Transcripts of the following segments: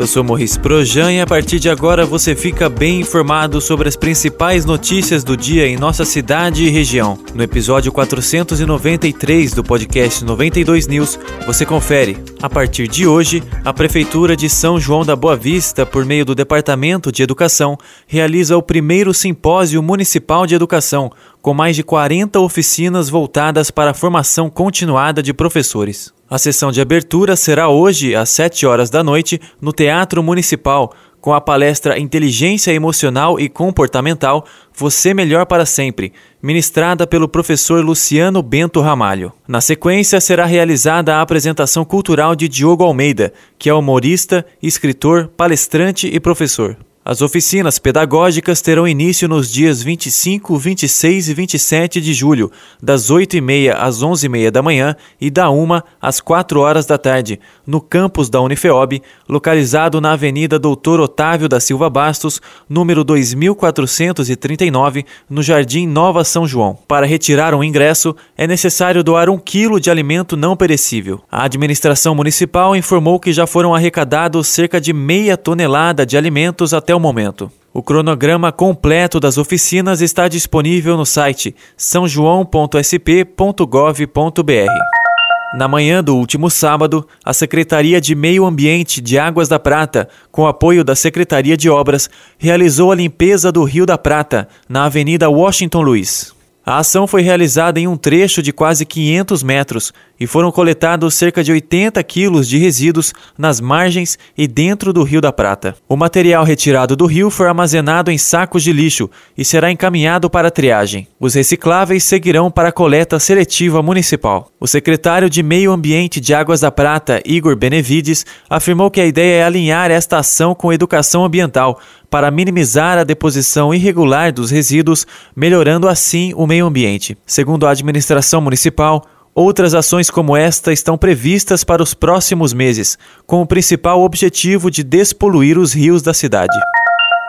eu sou Morris Projan e a partir de agora você fica bem informado sobre as principais notícias do dia em nossa cidade e região. No episódio 493 do podcast 92 News, você confere. A partir de hoje, a Prefeitura de São João da Boa Vista, por meio do Departamento de Educação, realiza o primeiro Simpósio Municipal de Educação, com mais de 40 oficinas voltadas para a formação continuada de professores. A sessão de abertura será hoje, às 7 horas da noite, no Teatro Municipal, com a palestra Inteligência Emocional e Comportamental Você Melhor para Sempre, ministrada pelo professor Luciano Bento Ramalho. Na sequência, será realizada a apresentação cultural de Diogo Almeida, que é humorista, escritor, palestrante e professor. As oficinas pedagógicas terão início nos dias 25, 26 e 27 de julho, das 8h30 às 11h30 da manhã e da 1 às 4 horas da tarde, no campus da Unifeob, localizado na Avenida Doutor Otávio da Silva Bastos, número 2439, no Jardim Nova São João. Para retirar um ingresso, é necessário doar um quilo de alimento não perecível. A administração municipal informou que já foram arrecadados cerca de meia tonelada de alimentos até até o momento. O cronograma completo das oficinas está disponível no site sãojoão.sp.gov.br. Na manhã do último sábado, a Secretaria de Meio Ambiente de Águas da Prata, com apoio da Secretaria de Obras, realizou a limpeza do Rio da Prata, na Avenida Washington Luiz. A ação foi realizada em um trecho de quase 500 metros e foram coletados cerca de 80 quilos de resíduos nas margens e dentro do Rio da Prata. O material retirado do rio foi armazenado em sacos de lixo e será encaminhado para triagem. Os recicláveis seguirão para a coleta seletiva municipal. O secretário de Meio Ambiente de Águas da Prata, Igor Benevides, afirmou que a ideia é alinhar esta ação com educação ambiental para minimizar a deposição irregular dos resíduos, melhorando assim o meio ambiente. Segundo a administração municipal, Outras ações como esta estão previstas para os próximos meses, com o principal objetivo de despoluir os rios da cidade.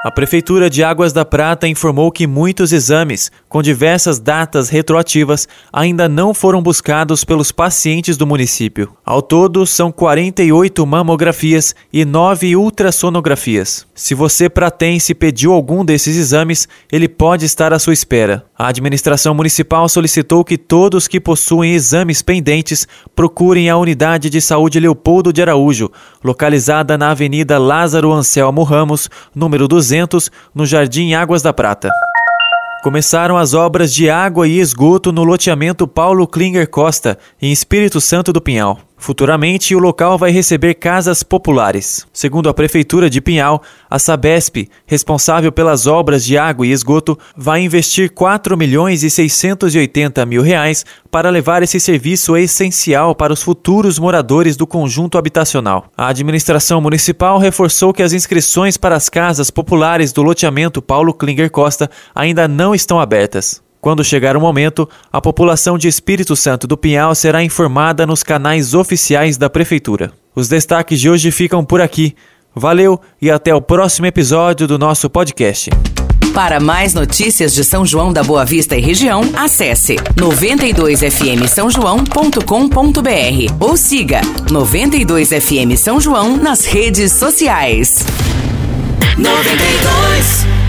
A Prefeitura de Águas da Prata informou que muitos exames, com diversas datas retroativas, ainda não foram buscados pelos pacientes do município. Ao todo, são 48 mamografias e 9 ultrassonografias. Se você pratense pediu algum desses exames, ele pode estar à sua espera. A administração municipal solicitou que todos que possuem exames pendentes procurem a unidade de saúde Leopoldo de Araújo, localizada na Avenida Lázaro Anselmo Ramos, número 200 no Jardim Águas da Prata. Começaram as obras de água e esgoto no loteamento Paulo Klinger Costa, em Espírito Santo do Pinhal. Futuramente, o local vai receber casas populares. Segundo a Prefeitura de Pinhal, a Sabesp, responsável pelas obras de água e esgoto, vai investir 4 milhões e 680 mil reais para levar esse serviço essencial para os futuros moradores do conjunto habitacional. A administração municipal reforçou que as inscrições para as casas populares do loteamento Paulo Klinger Costa ainda não estão abertas. Quando chegar o momento, a população de Espírito Santo do Pinhal será informada nos canais oficiais da Prefeitura. Os destaques de hoje ficam por aqui. Valeu e até o próximo episódio do nosso podcast. Para mais notícias de São João da Boa Vista e região, acesse 92fm São João.com.br ou siga 92fm São João nas redes sociais. 92